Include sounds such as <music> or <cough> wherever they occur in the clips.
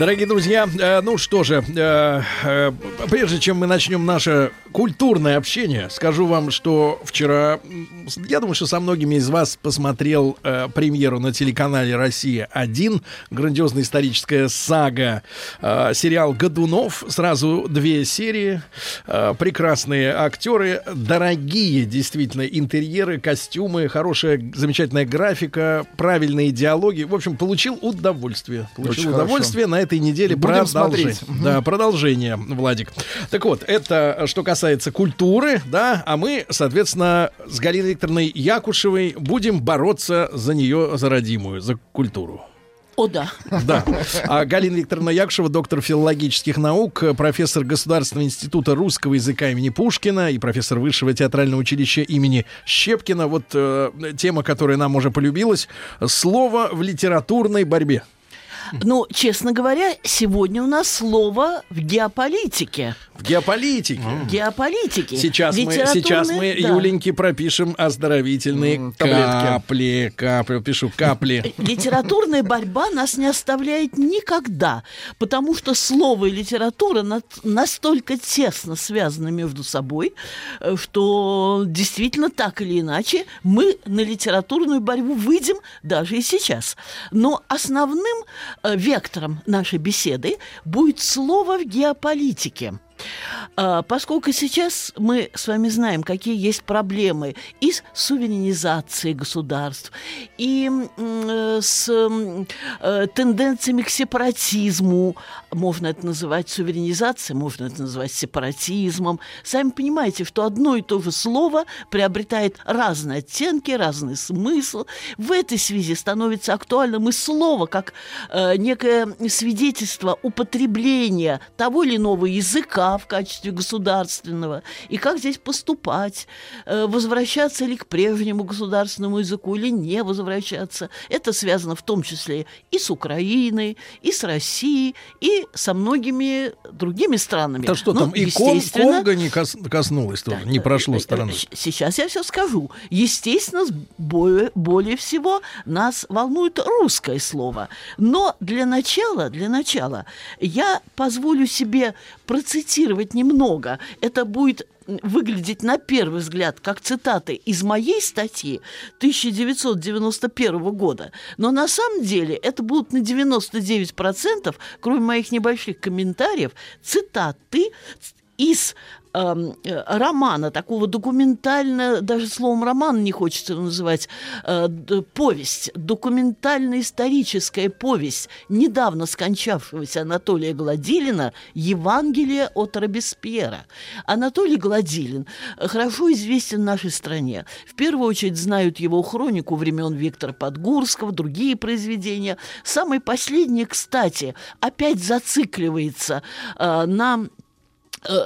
Дорогие друзья, э, ну что же, э, э, прежде чем мы начнем наше культурное общение, скажу вам, что вчера, я думаю, что со многими из вас посмотрел э, премьеру на телеканале «Россия-1», грандиозная историческая сага, э, сериал «Годунов», сразу две серии, э, прекрасные актеры, дорогие действительно интерьеры, костюмы, хорошая, замечательная графика, правильные диалоги. В общем, получил удовольствие. Получил Очень удовольствие на этой неделе. Будем продолжение. смотреть. Да, продолжение, Владик. Так вот, это что касается культуры, да, а мы, соответственно, с Галиной Викторовной Якушевой будем бороться за нее, за родимую, за культуру. О, да. Да. А Галина Викторовна Якушева, доктор филологических наук, профессор Государственного института русского языка имени Пушкина и профессор Высшего театрального училища имени Щепкина. Вот э, тема, которая нам уже полюбилась. Слово в литературной борьбе. Ну, честно говоря, сегодня у нас слово в геополитике. В геополитике. Геополитике. Сейчас мы, сейчас мы да. Юленьке пропишем оздоровительные таблетки. капли. Капли, пишу капли. Литературная борьба нас не оставляет никогда, потому что слово и литература настолько тесно связаны между собой, э, что действительно так или иначе мы на литературную борьбу выйдем даже и сейчас. Но основным э, вектором нашей беседы будет слово в геополитике. А, Поскольку сейчас мы с вами знаем, какие есть проблемы и с суверенизацией государств, и э, с э, тенденциями к сепаратизму, можно это называть суверенизацией, можно это называть сепаратизмом. Сами понимаете, что одно и то же слово приобретает разные оттенки, разный смысл. В этой связи становится актуальным и слово как э, некое свидетельство употребления того или иного языка в качестве государственного, и как здесь поступать, э, возвращаться ли к прежнему государственному языку или не возвращаться. Это связано в том числе и с Украиной, и с Россией, и со многими другими странами. Да что Ну, там, и Кон- Конго не кос- коснулось тоже, не прошло Э, стороной. э, щ- Сейчас я все скажу. Естественно, более, более всего нас волнует русское слово. Но для начала, для начала я позволю себе процитировать немного. Это будет выглядеть на первый взгляд как цитаты из моей статьи 1991 года. Но на самом деле это будут на 99%, кроме моих небольших комментариев, цитаты из э, романа, такого документально, даже словом роман не хочется называть, э, повесть, документально-историческая повесть недавно скончавшегося Анатолия Гладилина «Евангелие от Робеспьера». Анатолий Гладилин э, хорошо известен в нашей стране. В первую очередь знают его хронику времен Виктора Подгурского, другие произведения. Самый последний, кстати, опять зацикливается э, на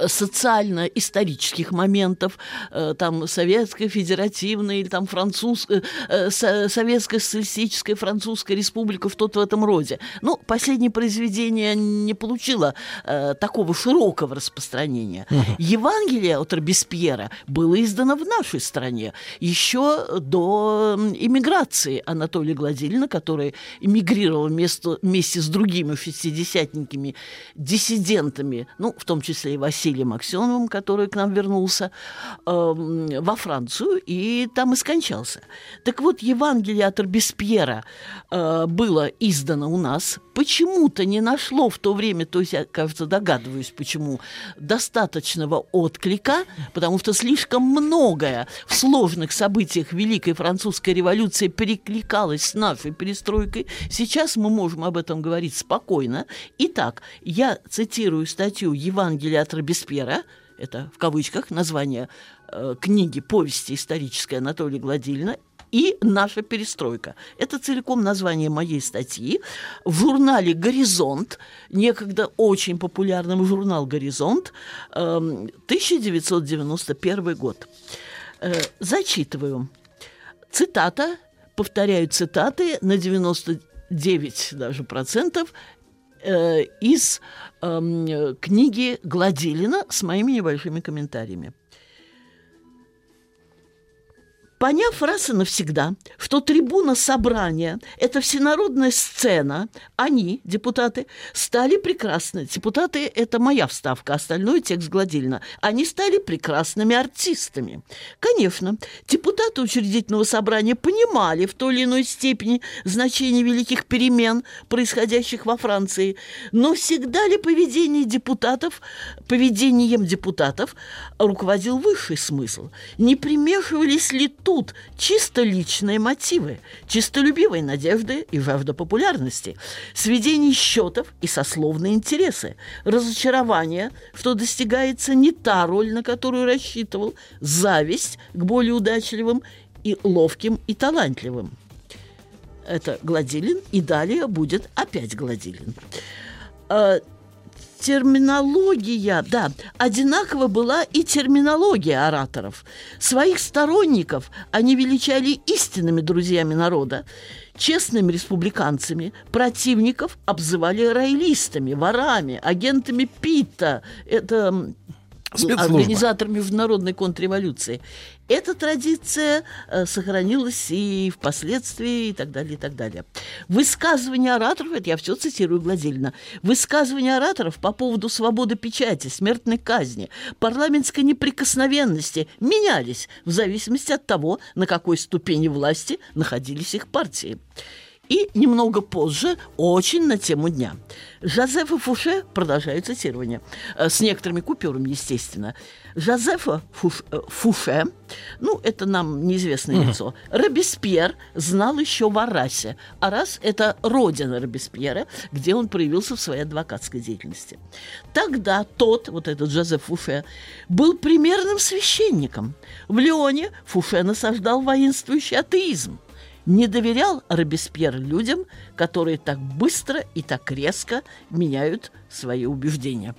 социально-исторических моментов, э, там, советская федеративная или там французская, э, со- советская социалистическая французская республика, что-то в этом роде. Ну, последнее произведение не получило э, такого широкого распространения. Евангелие от Робеспьера было издано в нашей стране еще до иммиграции Анатолия Гладилина, который эмигрировал вместо, вместе с другими шестидесятниками, диссидентами, ну, в том числе и Василием Аксеновым, который к нам вернулся, эм, во Францию и там и скончался. Так вот, Евангелие от Робеспьера э, было издано у нас, почему-то не нашло в то время, то есть я, кажется, догадываюсь, почему, достаточного отклика, потому что слишком многое в сложных событиях Великой Французской революции перекликалось с нашей перестройкой. Сейчас мы можем об этом говорить спокойно. Итак, я цитирую статью Евангелия от Робеспьера, это в кавычках название э, книги, повести исторической Анатолия Гладилина, и «Наша перестройка». Это целиком название моей статьи в журнале «Горизонт», некогда очень популярным журнал «Горизонт», эм, 1991 год. Э, зачитываю. Цитата, повторяю цитаты на 99 даже процентов из э, книги Гладилина с моими небольшими комментариями. Поняв раз и навсегда, что трибуна собрания – это всенародная сцена, они, депутаты, стали прекрасны. Депутаты – это моя вставка, остальной текст Гладильна. Они стали прекрасными артистами. Конечно, депутаты учредительного собрания понимали в той или иной степени значение великих перемен, происходящих во Франции, но всегда ли поведение депутатов, поведением депутатов руководил высший смысл? Не примешивались ли тут чисто личные мотивы, чистолюбивые надежды и жажда популярности, сведение счетов и сословные интересы, разочарование, что достигается не та роль, на которую рассчитывал, зависть к более удачливым и ловким и талантливым. Это Гладилин, и далее будет опять Гладилин. Терминология, да, одинаково была и терминология ораторов. Своих сторонников они величали истинными друзьями народа, честными республиканцами, противников обзывали роялистами, ворами, агентами Питта. Это Спецслужба. организатор международной контрреволюции. Эта традиция э, сохранилась и впоследствии, и так далее, и так далее. Высказывания ораторов, это я все цитирую Гладильно, высказывания ораторов по поводу свободы печати, смертной казни, парламентской неприкосновенности менялись в зависимости от того, на какой ступени власти находились их партии. И немного позже, очень на тему дня. Жозефа Фуше, продолжаю цитирование, э, с некоторыми купюрами, естественно. Жозефа Фуш, э, Фуше, ну, это нам неизвестное mm-hmm. лицо, Робеспьер знал еще в Арасе. Арас – это родина Робеспьера, где он проявился в своей адвокатской деятельности. Тогда тот, вот этот Жозеф Фуше, был примерным священником. В Лионе Фуше насаждал воинствующий атеизм не доверял Робеспьер людям, которые так быстро и так резко меняют свои убеждения.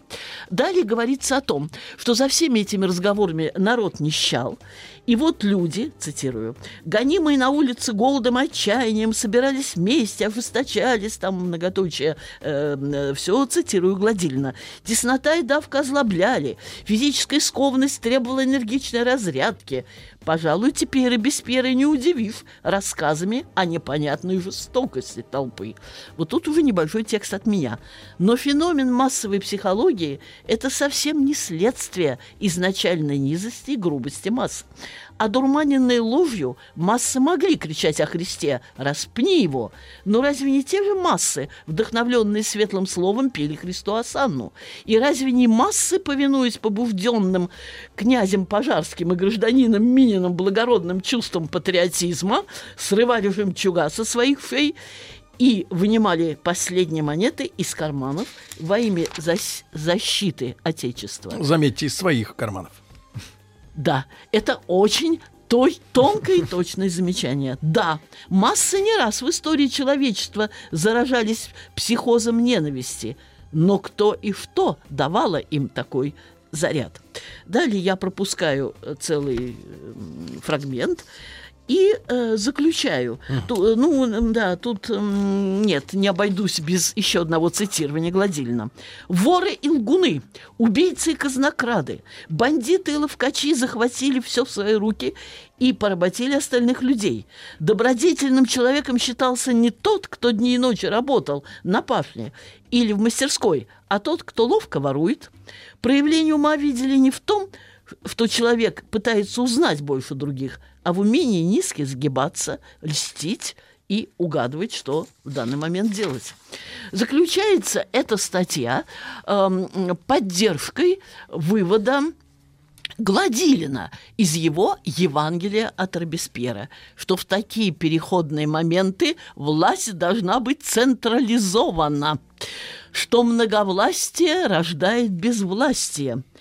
Далее говорится о том, что за всеми этими разговорами народ нищал, и вот люди, цитирую, гонимые на улице голодом, отчаянием, собирались вместе, ожесточались, там многоточие, э, э, все цитирую гладильно. Теснота и давка озлобляли, физическая скованность требовала энергичной разрядки. Пожалуй, теперь и Беспьера не удивив рассказами о непонятной жестокости толпы. Вот тут уже небольшой текст от меня. Но феномен массовой психологии – это совсем не следствие изначальной низости и грубости масс. Одурманенные ложью, массы могли кричать о Христе «распни его!» Но разве не те же массы, вдохновленные светлым словом, пели Христу Асанну? И разве не массы, повинуясь побужденным князем Пожарским и гражданином Мининым благородным чувством патриотизма, срывали жемчуга со своих шей и вынимали последние монеты из карманов во имя защиты Отечества. Заметьте, из своих карманов. Да, это очень той, тонкое и точное замечание. Да, массы не раз в истории человечества заражались психозом ненависти, но кто и что давало им такой заряд. Далее я пропускаю э, целый фрагмент. И э, заключаю. Ту, ну, да, тут э, нет, не обойдусь без еще одного цитирования Гладильна. Воры и лгуны, убийцы и казнокрады, бандиты и ловкачи захватили все в свои руки и поработили остальных людей. Добродетельным человеком считался не тот, кто дни и ночи работал на пашне или в мастерской, а тот, кто ловко ворует. Проявление ума видели не в том, что человек пытается узнать больше других, а в умении низко сгибаться, льстить и угадывать, что в данный момент делать. Заключается эта статья э, поддержкой вывода Гладилина из его Евангелия от Робеспьера, что в такие переходные моменты власть должна быть централизована, что многовластие рождает безвластие –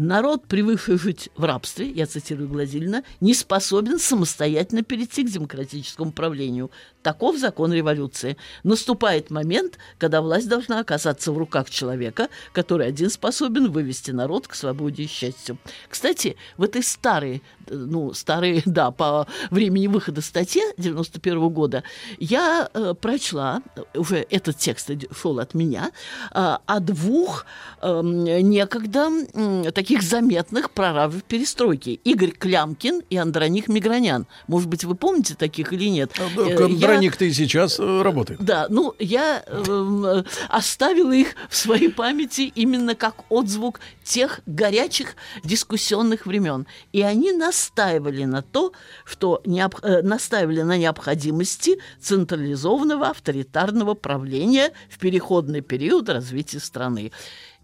Народ, привыкший жить в рабстве, я цитирую Гладильна, не способен самостоятельно перейти к демократическому правлению. Таков закон революции. Наступает момент, когда власть должна оказаться в руках человека, который один способен вывести народ к свободе и счастью. Кстати, в этой старой, ну, старой, <laughs> да, по времени выхода статьи 91 года, я э, прочла, уже этот текст шел от меня, э, о двух э, некогда э, таких заметных прорабов перестройки. Игорь Клямкин и Андроник Мигранян. Может быть, вы помните таких или нет? Да, Э, я- Андроник-то и сейчас э, работает. да, ну, я э, оставила их в своей памяти именно как отзвук тех горячих дискуссионных времен. И они настаивали на то, что необ- э, настаивали на необходимости централизованного авторитарного правления в переходный период развития страны.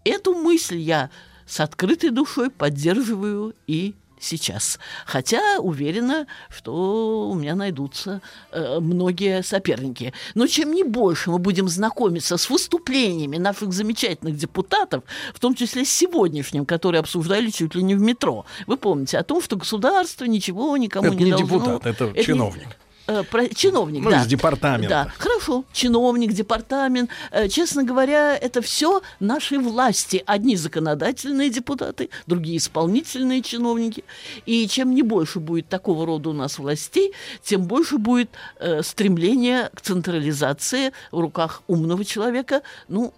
Эту мысль я с открытой душой поддерживаю и сейчас. Хотя уверена, что у меня найдутся э, многие соперники. Но чем не больше мы будем знакомиться с выступлениями наших замечательных депутатов, в том числе с сегодняшним, который обсуждали чуть ли не в метро. Вы помните о том, что государство ничего никому Это не не должно. депутат, это не- чиновник. Э, про- чиновник, Ну, да. из департамента. Да, хорошо. Чиновник, департамент. Э, честно говоря, это все наши власти. Одни законодательные депутаты, другие исполнительные чиновники. И чем не больше будет такого рода у нас властей, тем больше будет э, стремление к централизации в руках умного человека. Ну,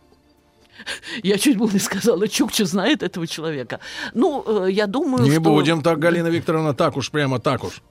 я чуть было не сказала, Чукча знает этого человека. Ну, э, я думаю, Не что... будем так, Галина Викторовна, так уж, прямо так уж.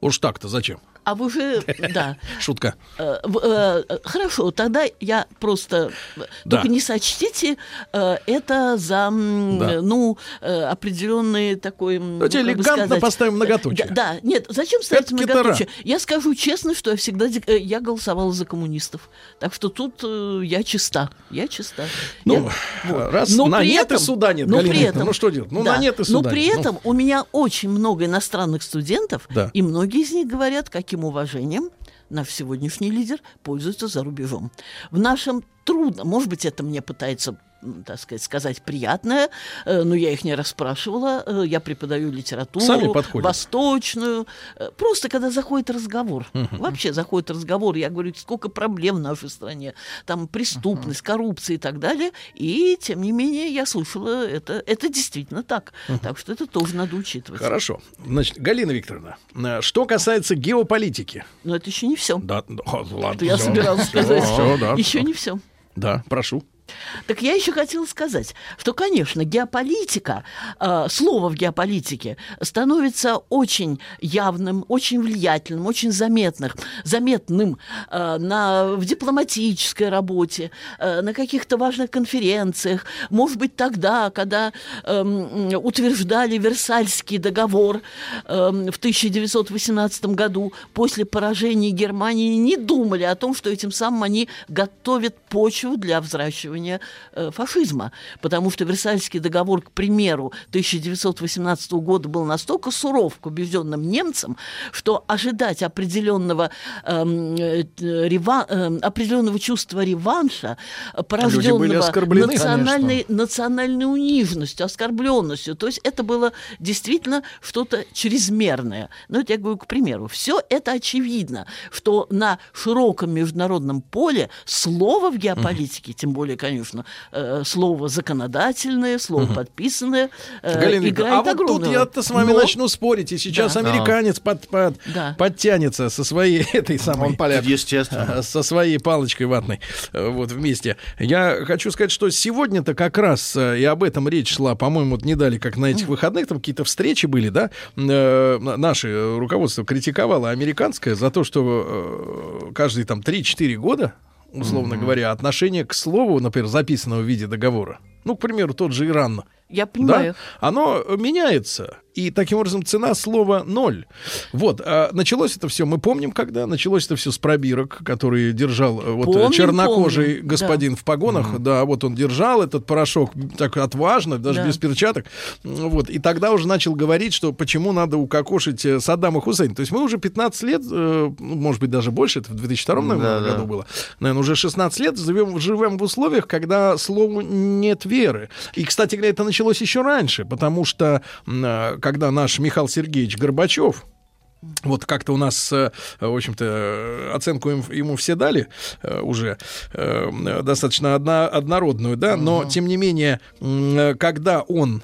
Уж так-то зачем? А вы же, <laughs> да, Шутка. Э, э, Хорошо, тогда я просто э, только не сочтите это за ну определенный такой. Давайте элегантно поставим многоточие. Да, нет, зачем ставить многоточие? Я скажу честно, что я всегда я голосовала за коммунистов, так что тут я чиста, я чиста. Ну, раз Но на при нет и суда нет, но при ну что делать? Ну, на нет и Но суда при нет. Ну. этом у меня очень много иностранных студентов, и многие из них говорят, каким уважением наш сегодняшний лидер пользуется за рубежом. В нашем трудно, может быть, это мне пытается так сказать, сказать приятное, э, но я их не расспрашивала. Э, Я преподаю литературу, восточную. Э, Просто когда заходит разговор, вообще заходит разговор, я говорю, сколько проблем в нашей стране, там преступность, коррупция и так далее, и тем не менее я слышала это, это действительно так. Так что это тоже надо учитывать. Хорошо. Значит, Галина Викторовна, что касается геополитики. Но это еще не все. Да, да, ладно. Это я собиралась сказать. да, еще не все. Да, прошу. Так я еще хотела сказать, что, конечно, геополитика, э, слово в геополитике становится очень явным, очень влиятельным, очень заметным, заметным э, на, в дипломатической работе, э, на каких-то важных конференциях. Может быть, тогда, когда эм, утверждали Версальский договор эм, в 1918 году после поражения Германии, не думали о том, что этим самым они готовят почву для взращивания э, фашизма. Потому что Версальский договор, к примеру, 1918 года был настолько суров к убежденным немцам, что ожидать определенного, эм, э, рева- эм, определенного чувства реванша, э, порожденного национальной, национальной униженностью, оскорбленностью. То есть это было действительно что-то чрезмерное. Ну, это я говорю, к примеру. Все это очевидно, что на широком международном поле слово в геополитике, тем более, конечно, э, слово законодательное, слово подписанное, э, Галина играет а вот тут огромную я-то роль. с вами Но- начну спорить, и сейчас Да. американец под- под- Да. подтянется со своей <laughs> этой самой... Он поляк. Естественно. А, со своей палочкой ватной э, вот вместе. Я хочу сказать, что сегодня-то как раз э, и об этом речь шла, по-моему, вот не дали, как на этих выходных, там какие-то встречи были, да, Э, на- наше руководство критиковало американское за то, что э, каждые там 3-4 года, условно говоря, отношение к слову, например, записанного в виде договора, ну, к примеру, тот же Иран, Я понимаю. да, оно меняется. И таким образом цена слова ноль. Вот, а началось это все, мы помним, когда началось это все с пробирок, который держал э, вот э, Помним, чернокожий помним, господин в погонах, да. вот он держал этот порошок так отважно, даже Да. без перчаток, вот, и тогда уже начал говорить, что почему надо укокошить э, Саддама Хусейна. То есть мы уже 15 лет, ну, может быть, даже больше, это в 2002 наверное, Да, да. году было, наверное, уже 16 лет живем, живем в условиях, когда слову нет веры. И, кстати говоря, это началось еще раньше, потому что э, когда наш Михаил Сергеевич Горбачев Вот как-то у нас, э, в общем-то, оценку им- ему все дали э, уже э, достаточно одна, однородную, да, но тем не менее, когда он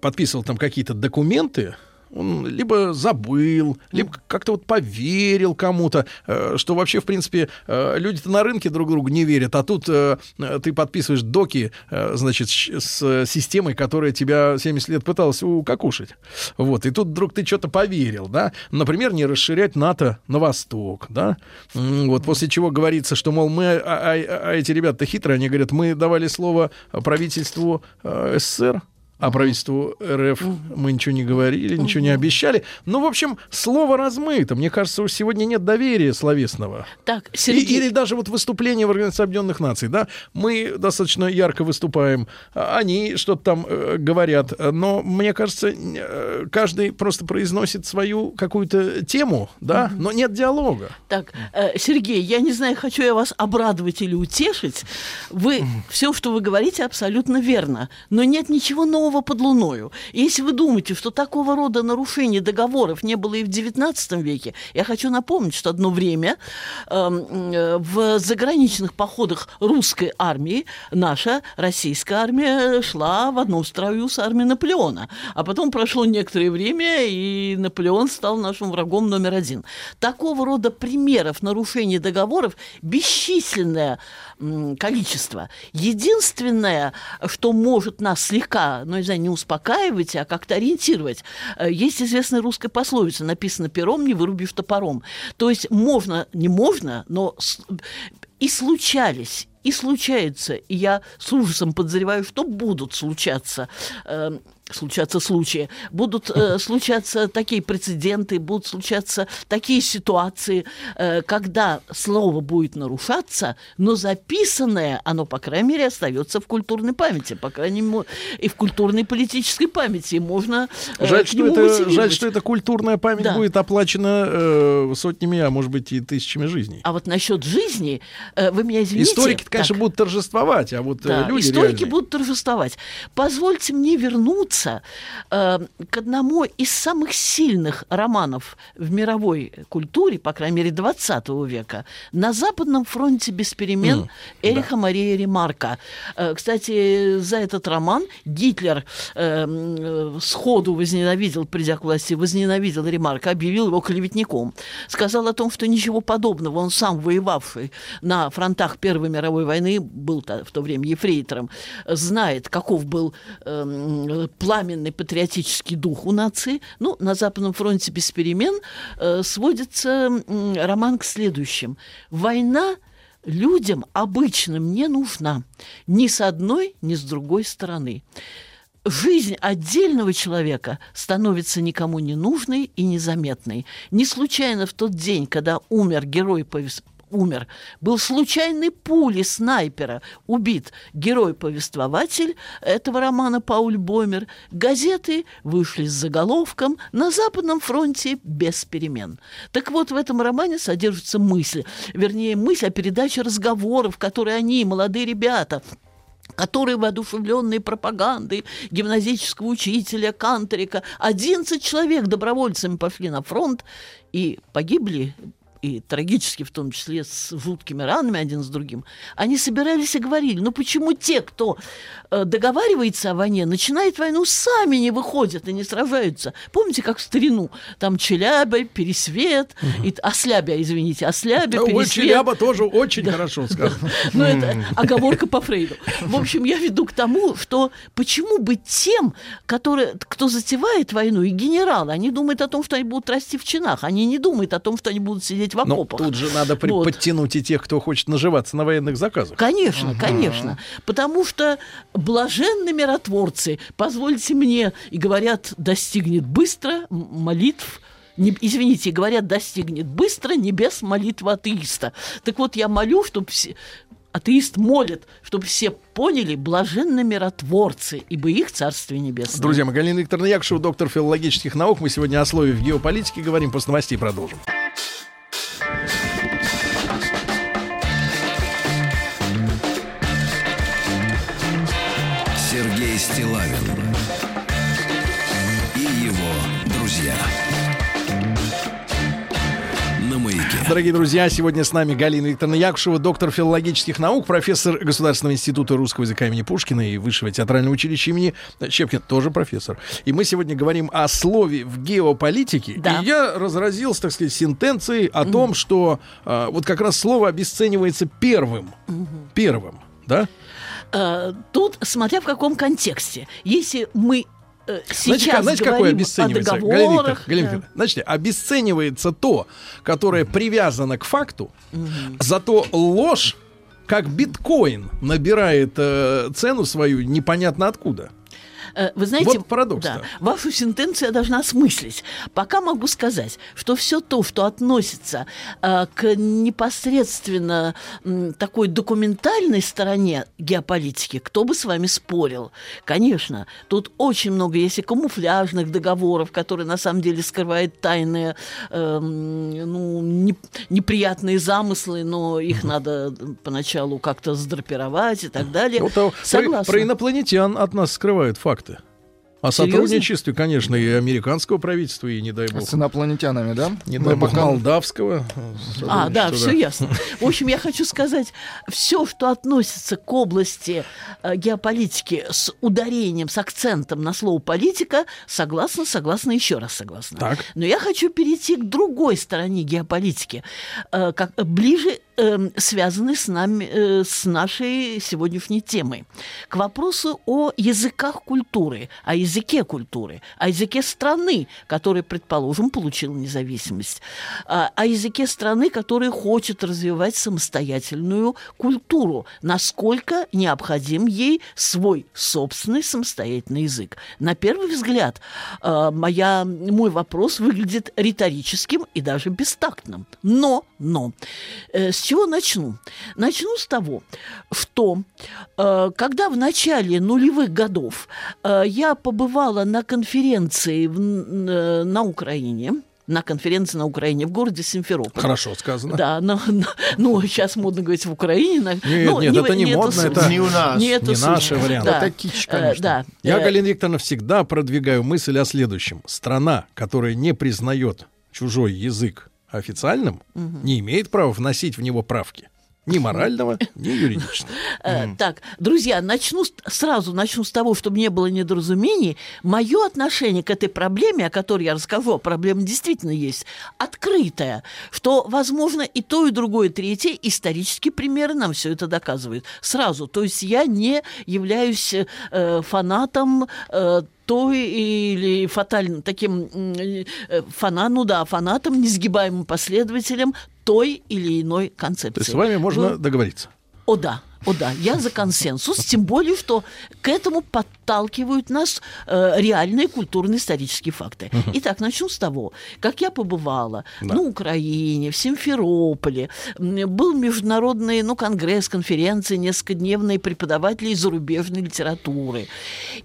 подписывал там какие-то документы, он либо забыл, либо как-то вот поверил кому-то, э, что вообще, в принципе, э, люди-то на рынке друг другу не верят, а тут э, ты подписываешь доки, значит, с системой, которая тебя 70 лет пыталась укокушать. Вот, и тут вдруг ты что-то поверил, да? Например, не расширять НАТО на восток, да? Вот, после чего говорится, что, мол, мы, а, а- а эти ребята хитрые, они говорят, мы давали слово правительству СССР, а правительству РФ мы ничего не говорили, ничего не обещали. Ну, в общем, слово размыто. Мне кажется, уж сегодня нет доверия словесного. Так, И- Сергей, или даже вот выступление в Организации Объединенных Наций, да, мы достаточно ярко выступаем, а они что-то там э, говорят, но мне кажется, э, каждый просто произносит свою какую-то тему, да, но нет диалога. Так, э, Сергей, я не знаю, хочу я вас обрадовать или утешить. Вы все, что вы говорите, абсолютно верно. Но нет ничего нового под луною. Если вы думаете, что такого рода нарушений договоров не было и в XIX веке, я хочу напомнить, что одно время эм, э, в заграничных походах русской армии наша российская армия шла в одном строю с армией Наполеона. А потом прошло некоторое время, и Наполеон стал нашим врагом номер один. Такого рода примеров нарушений договоров бесчисленное количество. Единственное, что может нас слегка, ну, не знаю, не успокаивать, а как-то ориентировать, э, есть известная русская пословица, написано пером, не вырубишь топором. То есть можно, не можно, но и случались, и случаются, и я с ужасом подозреваю, что будут случаться, э, случаться случаи, будут э, <laughs> случаться такие прецеденты, будут случаться такие ситуации, э, когда слово будет нарушаться, но записанное, оно, по крайней мере, остается в культурной памяти, по крайней мере, и в культурной политической памяти, и можно э, Жаль, что это, жаль, что эта культурная память Да. будет оплачена э, сотнями, а может быть и тысячами жизней. А вот насчет жизни, э, вы меня извините. Историки, конечно, Так. будут торжествовать, а вот э, Да, люди историки реальные- будут торжествовать. Позвольте мне вернуться э, к одному из самых сильных романов в мировой культуре, по крайней мере, 20 века. «На Западном фронте без перемен» М, Эриха Мария Ремарка. Э, кстати, за этот роман Гитлер э, м, э, сходу возненавидел, придя к власти, возненавидел Ремарка, объявил его клеветником. Сказал о том, что ничего подобного, он сам воевавший на фронтах Первой мировой войны, был в то время ефрейтором, знает, каков был эм, пламенный патриотический дух у нации. Ну, на Западном фронте без перемен э, сводится м, роман к следующим. Война людям обычным не нужна ни с одной, ни с другой стороны. Жизнь отдельного человека становится никому не нужной и незаметной. Не случайно в тот день, когда умер герой умер, был случайной пули снайпера убит герой-повествователь этого романа Пауль Боймер. Газеты вышли с заголовком «На Западном фронте без перемен». Так вот, в этом романе содержится мысль, вернее, мысль о передаче разговоров, которые они, молодые ребята, которые, воодушевленные пропагандой гимназического учителя Канторика, 11 человек добровольцами пошли на фронт и погибли и трагически в том числе с жуткими ранами один с другим, они собирались и говорили, ну почему те, кто э, договаривается о войне, начинает войну, сами не выходят и не сражаются? Помните, как в старину, там Челябя, Пересвет, и, Ослябя, извините, Ослябя, вот Пересвет. Челяба тоже очень хорошо сказано. <laughs> Ну, это оговорка по Фрейду. В общем, я веду к тому, что почему быть тем, которые, кто затевает войну, и генералы, они думают о том, что они будут расти в чинах, они не думают о том, что они будут сидеть в Но окопах. Ну, тут же надо при- Вот. подтянуть и тех, кто хочет наживаться на военных заказах. Конечно, конечно. Потому что блаженны миротворцы, позвольте мне, и говорят, достигнет быстро молитв не- извините, говорят, достигнет быстро небес молитва атеиста. Так вот, я молю, чтобы все... Атеист молит, чтобы все поняли, блаженны миротворцы, ибо их Царствие Небесное. Друзья мои, Галина Викторовна Якушева, доктор филологических наук. Мы сегодня о слове в геополитике говорим. После новостей продолжим. Стилавин и его друзья. дорогие друзья. Сегодня с нами Галина Викторовна Якушева, доктор филологических наук, профессор Государственного института русского языка имени Пушкина и Высшего театрального училища имени Щепкина, тоже профессор. И мы сегодня говорим о слове в геополитике. Да. И я разразился, так сказать, сентенцией о том, что а, вот как раз слово обесценивается первым. Первым, да? Э, Тут, смотря в каком контексте. Если мы э, Знаете, сейчас как, знаете, какое говорим о обесценивается? Галина договорах... Викторовна, Галина да. Значит, обесценивается то, которое привязано к факту, зато ложь, как биткоин, набирает э, цену свою непонятно откуда. Э, Вы знаете, Вот парадокс-то. Да, вашу сентенцию я должна осмыслить. Пока могу сказать, что все то, что относится э, к непосредственно м, такой документальной стороне геополитики, кто бы с вами спорил? Конечно, тут очень много есть и камуфляжных договоров, которые на самом деле скрывают тайные, эм, ну, не- неприятные замыслы, но их надо поначалу как-то задрапировать и так далее. А, про, Согласна. про инопланетян от нас скрывают факты. О Серьезно? сотрудничестве, конечно, и американского правительства, и, не дай бог, С инопланетянами, да? не Мы дай бог, пока- молдавского. А, да, все ясно. В общем, я хочу сказать, все, что относится к области э, геополитики с ударением, с акцентом на слово политика, согласна, согласна, еще раз согласна. Так. Но я хочу перейти к другой стороне геополитики, э, как ближе эм, связанной с нами, э, с нашей сегодняшней темой, к вопросу о языках культуры, о языке культуры, о языке страны, который, предположим, получил независимость, а, о языке страны, которая хочет развивать самостоятельную культуру, насколько необходим ей свой собственный самостоятельный язык. На первый взгляд, э, моя, мой вопрос выглядит риторическим и даже бестактным. Но, но, э, с чего начну? Начну с того, что э, когда в начале нулевых годов э, я побывала на конференции в- э, на Украине, на конференции на Украине в городе Симферополь. Хорошо сказано. Да, но, но- ну, сейчас модно говорить в Украине. на- Нет, ну, нет, это не эту модно, суть. это Не у нас. Не эту не наши варианты. Да. Это кич, Э, конечно. да. Я, Э, Галина Викторовна, всегда продвигаю мысль о следующем. Страна, которая не признает чужой язык официальным, не имеет права вносить в него правки. Ни морального, ни <laughs> юридического. Э, Так, друзья, начну сразу начну с того, чтобы не было недоразумений. Мое отношение к этой проблеме, о которой я расскажу, проблема действительно есть, открытое, что, возможно, и то, и другое, и третье, исторические примеры нам все это доказывают. Сразу, то есть я не являюсь э, фанатом э, той или фатальным таким э, фана, ну да, фанатом, несгибаемым последователем той или иной концепции. То есть с вами можно Вы- договориться. о да, о да, я за консенсус, тем более, что к этому подталкивают нас э, реальные культурно-исторические факты. Итак, начну с того, как я побывала Да. на Украине, в Симферополе, был международный ну, конгресс, конференция, несколькодневные преподаватели зарубежной литературы.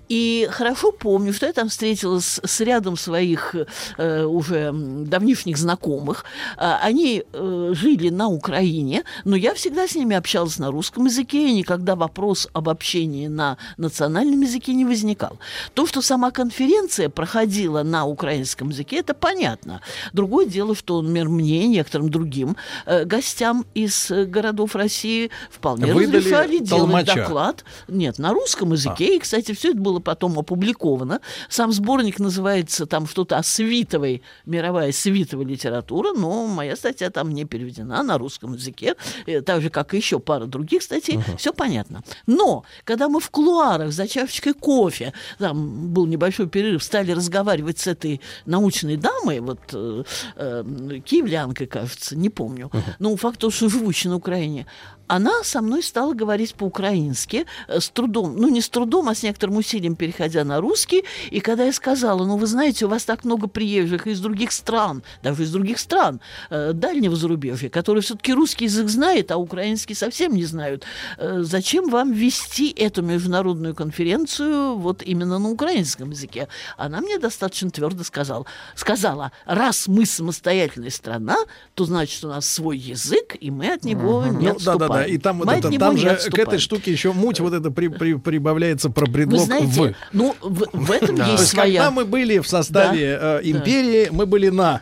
И хорошо помню, что я там встретилась с рядом своих э, уже давнишних знакомых. А, Они э, жили на Украине, но я всегда с ними общалась на русском языке, и никогда вопрос об общении на национальном языке не возникал. То, что сама конференция проходила на украинском языке, это понятно. Другое дело, что, например, мне и некоторым другим э, гостям из э, городов России вполне Выдали разрешали делать толмача. доклад. Нет, на русском языке. И, кстати, все это было потом опубликовано. Сам сборник называется там что-то о свитовой, мировая свитовая литература, но моя статья там не переведена на русском языке, э, так же, как и еще пара других статей. Все понятно. Но, когда мы в кулуарах за чашечкой кофе, там был небольшой перерыв, стали разговаривать с этой научной дамой, вот э, э, киевлянкой, кажется, не помню, но факт то, что живущей на Украине, она со мной стала говорить по-украински, э, с трудом, ну не с трудом, а с некоторым усилием переходя на русский. И когда я сказала, ну вы знаете, у вас так много приезжих из других стран, даже из других стран, э, дальнего зарубежья, которые все-таки русский язык знают, а украинский совсем не знают, э, зачем вам вести эту международную конференцию вот именно на украинском языке? Она мне достаточно твердо сказала, сказала, раз мы самостоятельная страна, то значит, у нас свой язык, и мы от него не Ну, да, да, да. Да. И там, вот Мать это, там же к этой штуке еще муть вот это при- при- прибавляется про Вы предлог знаете, в. ну, в, в этом <laughs> Да. То есть есть, когда своя... мы были в составе э, империи, мы были на.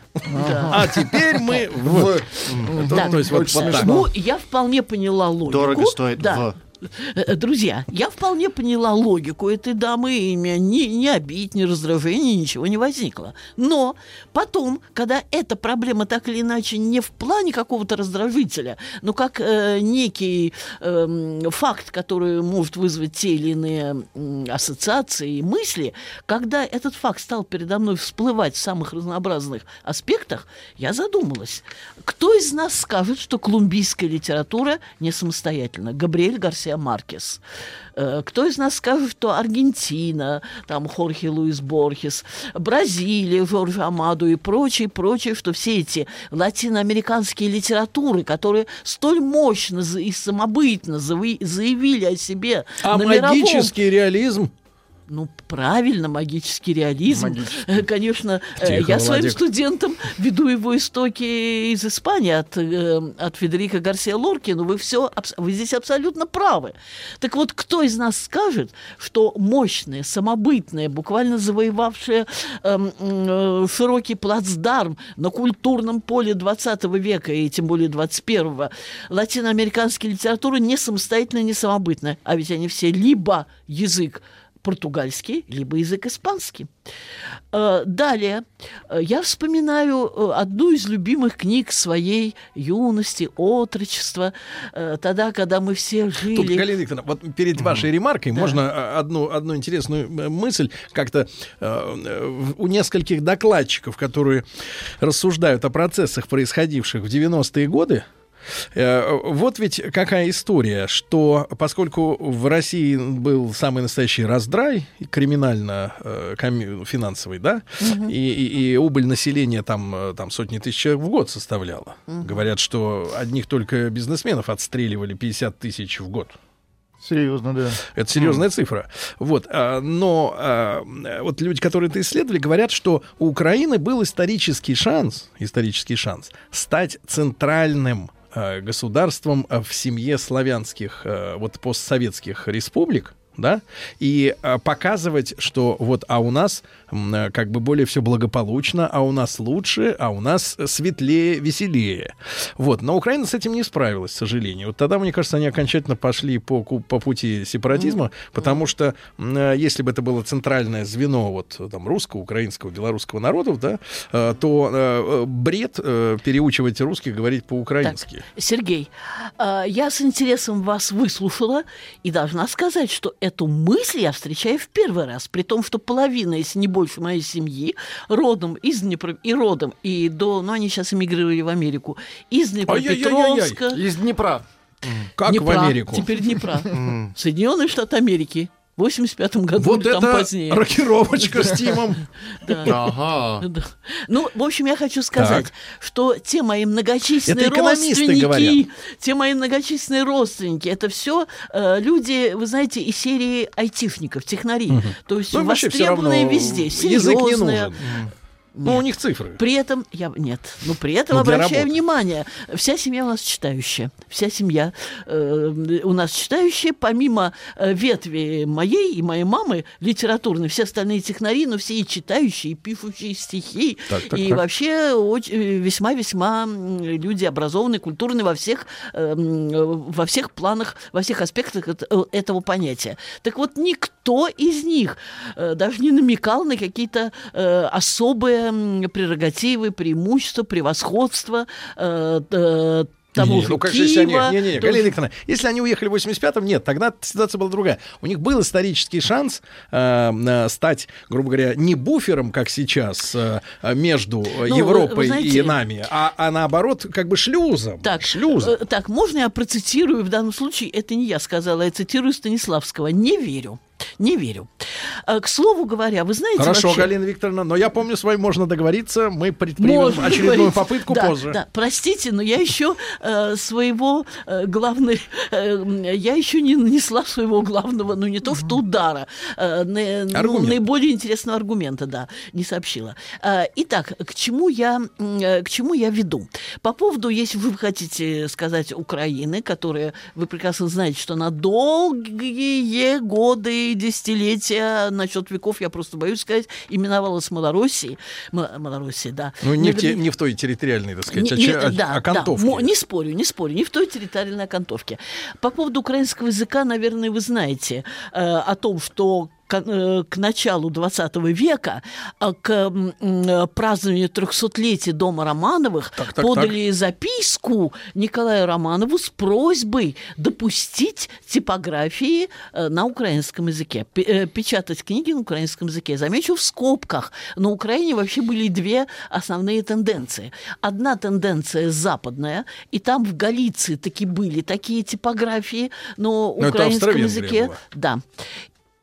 А теперь мы <laughs> в. Да. То есть вот вот так. Ну, я вполне поняла логику. Дорого стоит Да. в. Э, Друзья, я вполне поняла логику этой дамы, и у меня ни, ни обид, ни раздражения, ничего не возникло. Но потом, когда эта проблема так или иначе не в плане какого-то раздражителя, но как э, некий эм, факт, который может вызвать те или иные м, ассоциации и мысли, когда этот факт стал передо мной всплывать в самых разнообразных аспектах, я задумалась, кто из нас скажет, что колумбийская литература не самостоятельна? Габриэль Гарсия Маркес. Э, Кто из нас скажет, что Аргентина, там Хорхе Луис Борхес, Бразилия, Жорж Амаду и прочее, прочее, что все эти латиноамериканские литературы, которые столь мощно и самобытно заявили о себе А на мировом магический реализм. Ну, правильно, магический реализм. Э, Конечно, э, Тихо, я своим Владик. студентам веду его истоки из Испании от, э, от Федерико Гарсия Лорки, но вы, все, вы здесь абсолютно правы. Так вот, кто из нас скажет, что мощные, самобытные, буквально завоевавшие эм, э, широкий плацдарм на культурном поле 20 века и тем более 21 латиноамериканские литературы не самостоятельно, не самобытны, а ведь они все либо язык португальский, либо язык испанский. Э, Далее э, я вспоминаю э, одну из любимых книг своей юности, отрочества, тогда, когда мы все Тут, жили. Галина Викторовна, вот перед вашей ремаркой можно а, одну, одну интересную мысль как-то э, у нескольких докладчиков, которые рассуждают о процессах, происходивших в 90-е годы, Вот ведь какая история, что поскольку в России был самый настоящий раздрай криминально-финансовый, да, и, и- и убыль населения там, э, там сотни тысяч человек в год составляла. Говорят, что одних только бизнесменов отстреливали 50 тысяч в год. Серьезно, да. Это серьезная цифра. Вот, а, но а, вот люди, которые это исследовали, говорят, что у Украины был исторический шанс, исторический шанс стать центральным государством а, в семье славянских а, вот постсоветских республик. Да, и а, показывать, что вот, а у нас а, как бы более все благополучно, а у нас лучше, а у нас светлее, веселее. Вот, но Украина с этим не справилась, к сожалению. Вот тогда, мне кажется, они окончательно пошли по, по пути сепаратизма, потому что э, если бы это было центральное звено вот там русского, украинского, белорусского народов, да, э, то э, э, бред э, переучивать русских говорить по-украински. Сергей, а, я с интересом вас выслушала и должна сказать, что эту мысль я встречаю в первый раз, при том, что половина, если не больше моей семьи, родом из Днепро... и родом, и до, ну, они сейчас эмигрировали в Америку, из Днепропетровска. Из Днепра. Как Днепра, в Америку? Теперь Днепра. Соединенные Штаты Америки. В 85 году Вот или там позднее. рокировочка с Тимом. <laughs> Ага. Ну, в общем, я хочу сказать, что те мои многочисленные родственники, те мои многочисленные родственники, это все люди, вы знаете, из серии айтишников, технари, то есть Ну, востребованные везде, язык не серьезные. Ну, у них цифры. При этом я нет, ну при этом Ну, обращаю работы. внимание, вся семья у нас читающая, вся семья э, у нас читающая, помимо э, ветви моей и моей мамы литературной, все остальные технари, но все и читающие, и пишущие стихи, Так, так, и так. вообще э, весьма-весьма люди образованные, культурные во всех э, э, во всех планах, во всех аспектах эт- этого понятия. Так вот никто из них э, даже не намекал на какие-то э, особые прерогативы, преимущества, превосходства э, э, того Не, же ну, как же, если они... Киева, Не, не, не, того Галина Викторовна, если они уехали в 85-м, нет, тогда ситуация была другая. У них был исторический шанс э, э, стать, грубо говоря, не буфером, как сейчас, э, между Ну, вы- Европой вы и знаете- нами, а, а наоборот, как бы шлюзом. Так, шлюзом. э, так, можно я процитирую, в данном случае это не я сказала, я цитирую Станиславского. Не верю. Не верю. Э, К слову говоря, вы знаете... Хорошо, вообще- Галина Викторовна, но я помню, с вами можно договориться. Мы предпримем Можно очередную говорить. попытку Да, позже. Да, простите, но я еще э, своего э, главный, э, я еще не нанесла своего главного, ну не то что удара, э, на- ну, Аргумент. наиболее интересного аргумента, да, не сообщила. Э, итак, к чему я, э, к чему я веду? По поводу, если вы хотите сказать Украины, которая, вы прекрасно знаете, что на долгие годы, десятилетия, насчет веков, я просто боюсь сказать, именовалась Малороссией, Ма- Малороссией, да. Ну, не в, те- не в той территориальной, так сказать, не- а а- да, окантовке. да, не спорю, не спорю, не в той территориальной окантовке. По поводу украинского языка, наверное, вы знаете э, о том, что к, э, к началу 20 века э, к празднованию 300-летия дома Романовых Так, так, подали записку Николаю Романову с просьбой допустить типографии э, на украинском языке, э, печатать книги на украинском языке. Замечу в скобках, на Украине вообще были две основные тенденции. Одна тенденция западная, и там в Галиции таки были такие типографии, но Ну, это украинском языке... была. Да.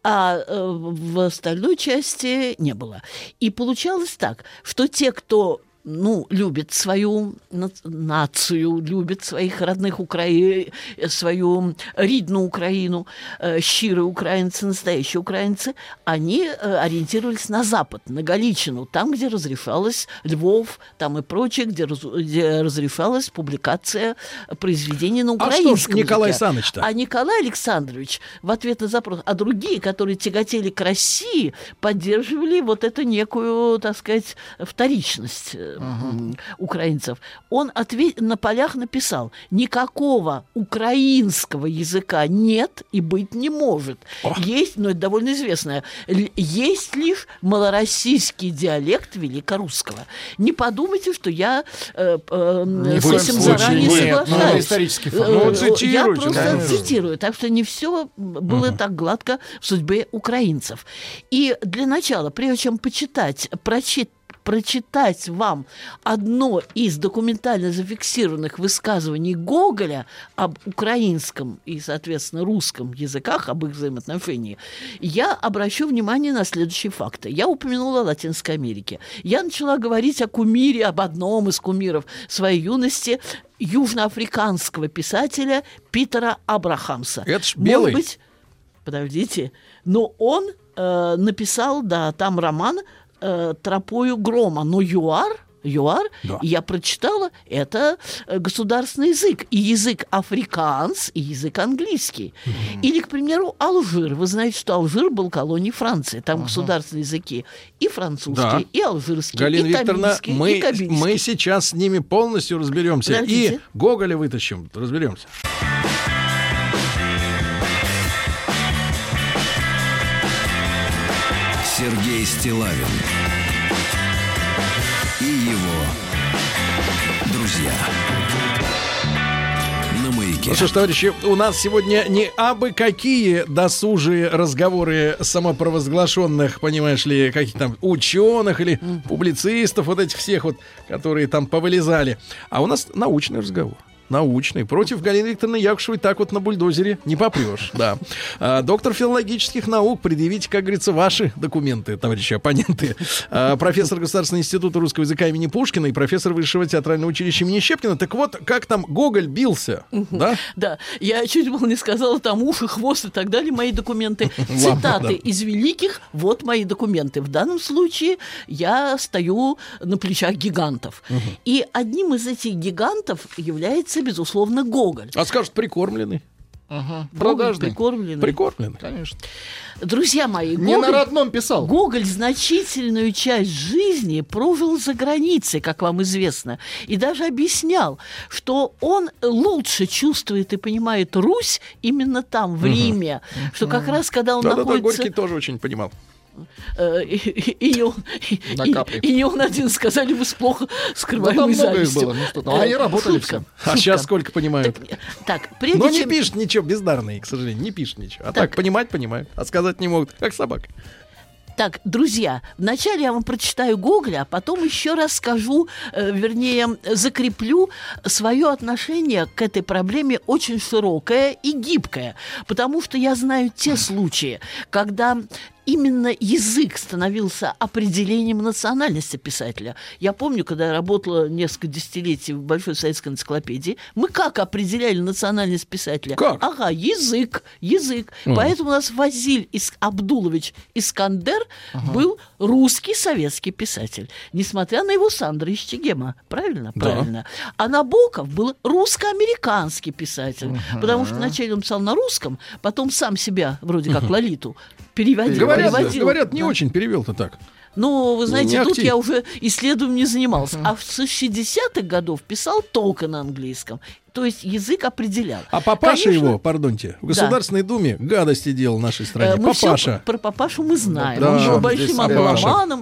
А э, в остальной части не было. И получалось так, что те, кто ну, любит свою на- нацию, любит своих родных Украи... свою рідну Украину, э, щирые украинцы, настоящие украинцы, они э, ориентировались на Запад, на Галичину, там, где разрешалась Львов, там и прочее, где, раз- где разрешалась публикация произведений на А что ж, украинском Николай. Саныч-то? А Николай Александрович в ответ на запрос, а другие, которые тяготели к России, поддерживали вот эту некую, так сказать, вторичность э, м, украинцев. Он отве- на полях написал, никакого украинского языка нет и быть не может. Есть, но это довольно известное, есть лишь малороссийский диалект великорусского. Не подумайте, что я э, э, Ни с этим случае заранее нет. соглашаюсь. Ну, исторический факт. Ну, Э, Я просто конечно. цитирую, так что не все было так гладко в судьбе украинцев. И для начала, прежде чем почитать, прочитать прочитать вам одно из документально зафиксированных высказываний Гоголя об украинском и, соответственно, русском языках, об их взаимоотношении, я обращу внимание на следующие факты. Я упомянула Латинской Америке. Я начала говорить о кумире, об одном из кумиров своей юности, южноафриканского писателя Питера Абрахамса. Это ж Может белый. быть, подождите, но он э, написал, да, там роман э, «Тропою грома», но ЮАР ЮАР, Да. и я прочитала, это э, государственный язык. И язык африканс, и язык английский. Или, к примеру, Алжир. Вы знаете, что Алжир был колонией Франции. Там государственные языки и французский, Да. и алжирский, Галина и Викторовна, и мы, кабильский. мы сейчас с ними полностью разберемся. Подождите. И Гоголя вытащим, разберемся. Сергей Стилавин и его друзья. Ну что ж, товарищи, у нас сегодня не абы какие досужие разговоры самопровозглашенных, понимаешь ли, каких там ученых или публицистов, вот этих всех вот, которые там повылезали. А у нас научный разговор. Научный. Против Галины Викторовны Якушевой так вот на бульдозере не попрешь, да. А, доктор филологических наук, предъявите, как говорится, ваши документы, товарищи оппоненты. А, профессор Государственного института русского языка имени Пушкина и профессор Высшего театрального училища имени Щепкина. Так вот, как там Гоголь бился, да? Да, я чуть было не сказала там уши, хвост и так далее, мои документы. <laughs> Цитаты из великих, вот мои документы. В данном случае я стою на плечах гигантов. И одним из этих гигантов является, безусловно, Гоголь. А скажут, прикормленный. Гоголь Продажный. прикормленный. Прикормленный. Конечно. Друзья мои, Не на Гоголь, родном писал. Гоголь значительную часть жизни прожил за границей, как вам известно, и даже объяснял, что он лучше чувствует и понимает Русь именно там, в Риме, что как раз когда он Да-да-да, находится... Горький тоже очень понимал. Э, и, и- и не он, один, сказали вы с плохо Да скрываемой их завистью. было. Ну что там, они Э, работали все. А сейчас сколько понимают? Так, так, прежде Но не чем... пишет ничего, бездарные, к сожалению, не пишет ничего. А так, Так. понимать понимают, а сказать не могут, как собака. Так, друзья, вначале я вам прочитаю Гоголя, а потом еще раз скажу, э, вернее, закреплю свое отношение к этой проблеме очень широкое и гибкое, потому что я знаю те случаи, когда именно язык становился определением национальности писателя. Я помню, когда я работала несколько десятилетий в Большой советской энциклопедии, мы как определяли национальность писателя? Как? Ага, язык, язык. Поэтому у нас Вазиль Ис- Абдулович Искандер был русский советский писатель, несмотря на его Сандра из Чегема. Правильно? Да. Правильно. А Набоков был русско-американский писатель, потому что вначале он писал на русском, потом сам себя, вроде как Лолиту, переводил. Говорят, переводил. говорят, не очень перевел-то так. Ну, вы знаете, Не тут актив. я уже исследованием не занимался. А в 60-х годов писал только на английском. То есть язык определял. А папаша Конечно, его, пардоньте, в Государственной Думе гадости делал нашей э, стране. мы всё папаша. про папашу мы знаем. Да, он был большим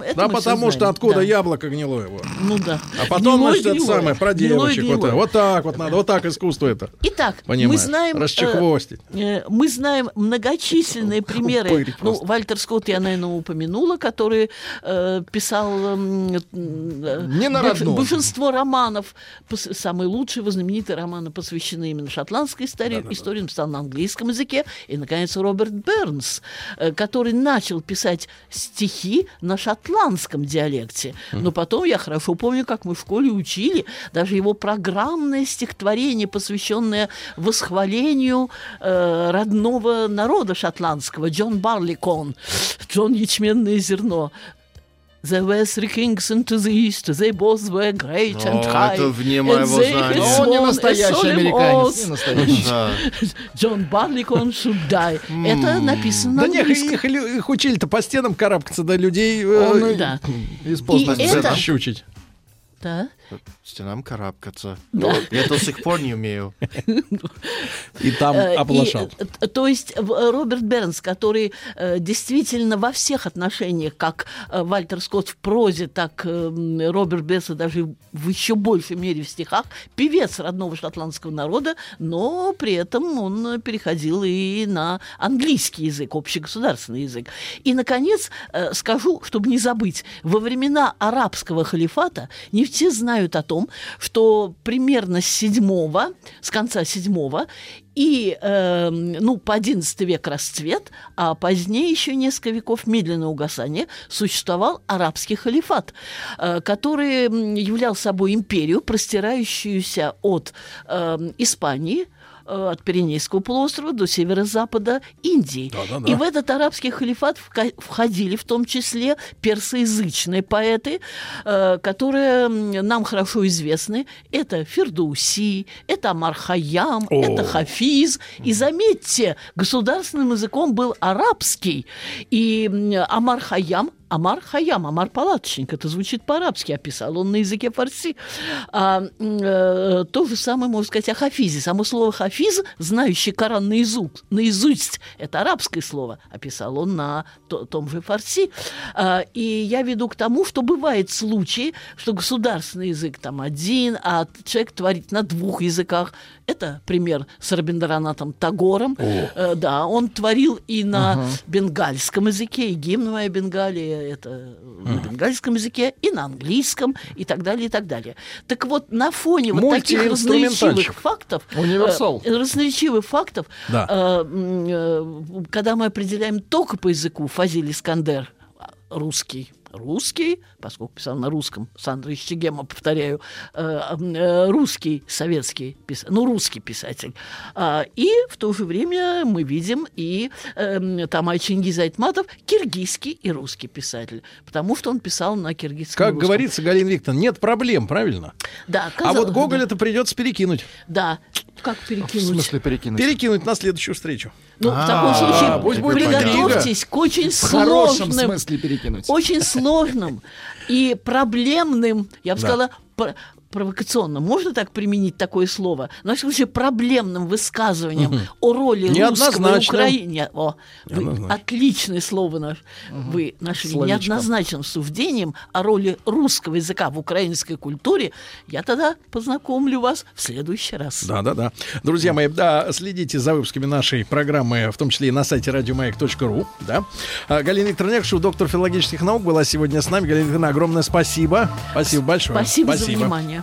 это Да мы потому что знаем. откуда Да. яблоко гнилое его. Ну да. А потом, Гнилой, значит, это гнилой. самое про Гнилой, девочек. Вот, гнилой. так. вот так вот надо, вот так искусство это. Итак, Понимаешь? мы знаем... э, Расчехвостить. э, мы знаем многочисленные примеры. Ну. Вальтер Скотт я, наверное, упомянула, который э, писал м, э, Не на родном. большинство романов. Самые лучшие, знаменитые романы посвящены именно шотландской истории. Истории он писал на английском языке. И, наконец, Роберт Бернс, э, который начал писать стихи на шотландском диалекте. Но потом я хорошо помню, как мы в школе учили даже его программное стихотворение, посвященное восхвалению э, родного народа шотландского, Джон Барликон, Джон Ячменное зерно. The were three kings into the east, they both were great and high. это вне and моего they знания. Но он не настоящий американец. Не настоящий. <laughs> Джон Барликон should die. Это написано на Да не, английском. их, учили-то по стенам карабкаться, да людей э, Он Да. Из И это- щучить. Да. Стенам карабкаться. Я до сих пор не умею. И там Э, и, э, т- то есть э, Роберт Бернс, который действительно во всех отношениях, как Вальтер Скотт в прозе, так Роберт Бернс даже в еще большей мере в стихах, певец родного шотландского народа, но при этом он переходил и на английский язык, общегосударственный язык. И, наконец, скажу, чтобы не забыть, во времена арабского халифата не все знают о том, что примерно с седьмого, с конца седьмого и, э, ну, по XI век расцвет, а позднее еще несколько веков медленного угасания существовал арабский халифат, э, который являл собой империю, простирающуюся от э, Испании, от Пиренейского полуострова до северо-запада Индии. Да-да-да. И в этот арабский халифат входили в том числе персоязычные поэты, э, которые нам хорошо известны. Это Фердоуси, это Амар Хайям, О. это Хафиз. И заметьте, государственным языком был арабский. И Амар Хайям Амар Хаям, Амар Палаточник, это звучит по-арабски, описал он на языке фарси. А, э, то же самое можно сказать о Хафизе. Само слово Хафиз, знающий Коран наизусть, наизусть это арабское слово, описал он на то- том же фарси. А, и я веду к тому, что бывают случаи, что государственный язык там один, а человек творит на двух языках. Это пример с Рабиндранатом Тагором. Э, да, он творил и на бенгальском языке, и гимн «Моя Бенгалия» это на бенгальском языке, и на английском, и так далее, и так далее. Так вот, на фоне вот таких разноречивых фактов, Универсал. э, разноречивых фактов, Да. э, э, когда мы определяем только по языку Фазиль Искандер, а, русский, русский, поскольку писал на русском, Сандра Ищегема, повторяю, э, э, русский, советский, пис- ну, русский писатель. А, и в то же время мы видим и э, Тамай Чингиз Айтматов, киргизский и русский писатель, потому что он писал на киргизском Как русском. говорится, Галина Викторовна, нет проблем, правильно? Да, А казалось вот бы, Гоголь это придется перекинуть. Да, как В перекинуть? смысле перекинуть? Перекинуть на следующую встречу. Ну, в А, таком случае пусть будет приготовьтесь к очень сложным, смысле перекинуть. очень сложным и проблемным, я бы сказала, пр- провокационным, можно так применить такое слово, но, всяком случае, проблемным высказыванием о роли русского Неоднозначным. Украине. О, вы отличное слово наш, вы нашли Словечко. неоднозначным суждением о роли русского языка в украинской культуре. Я тогда познакомлю вас в следующий раз. Да, да, да. Друзья мои, да, следите за выпусками нашей программы, в том числе и на сайте радиомаяк.ру. Да. А, Галина Викторовна Якушева, доктор филологических наук, была сегодня с нами. Галина Викторовна, огромное спасибо. Спасибо большое. Спасибо, за внимание.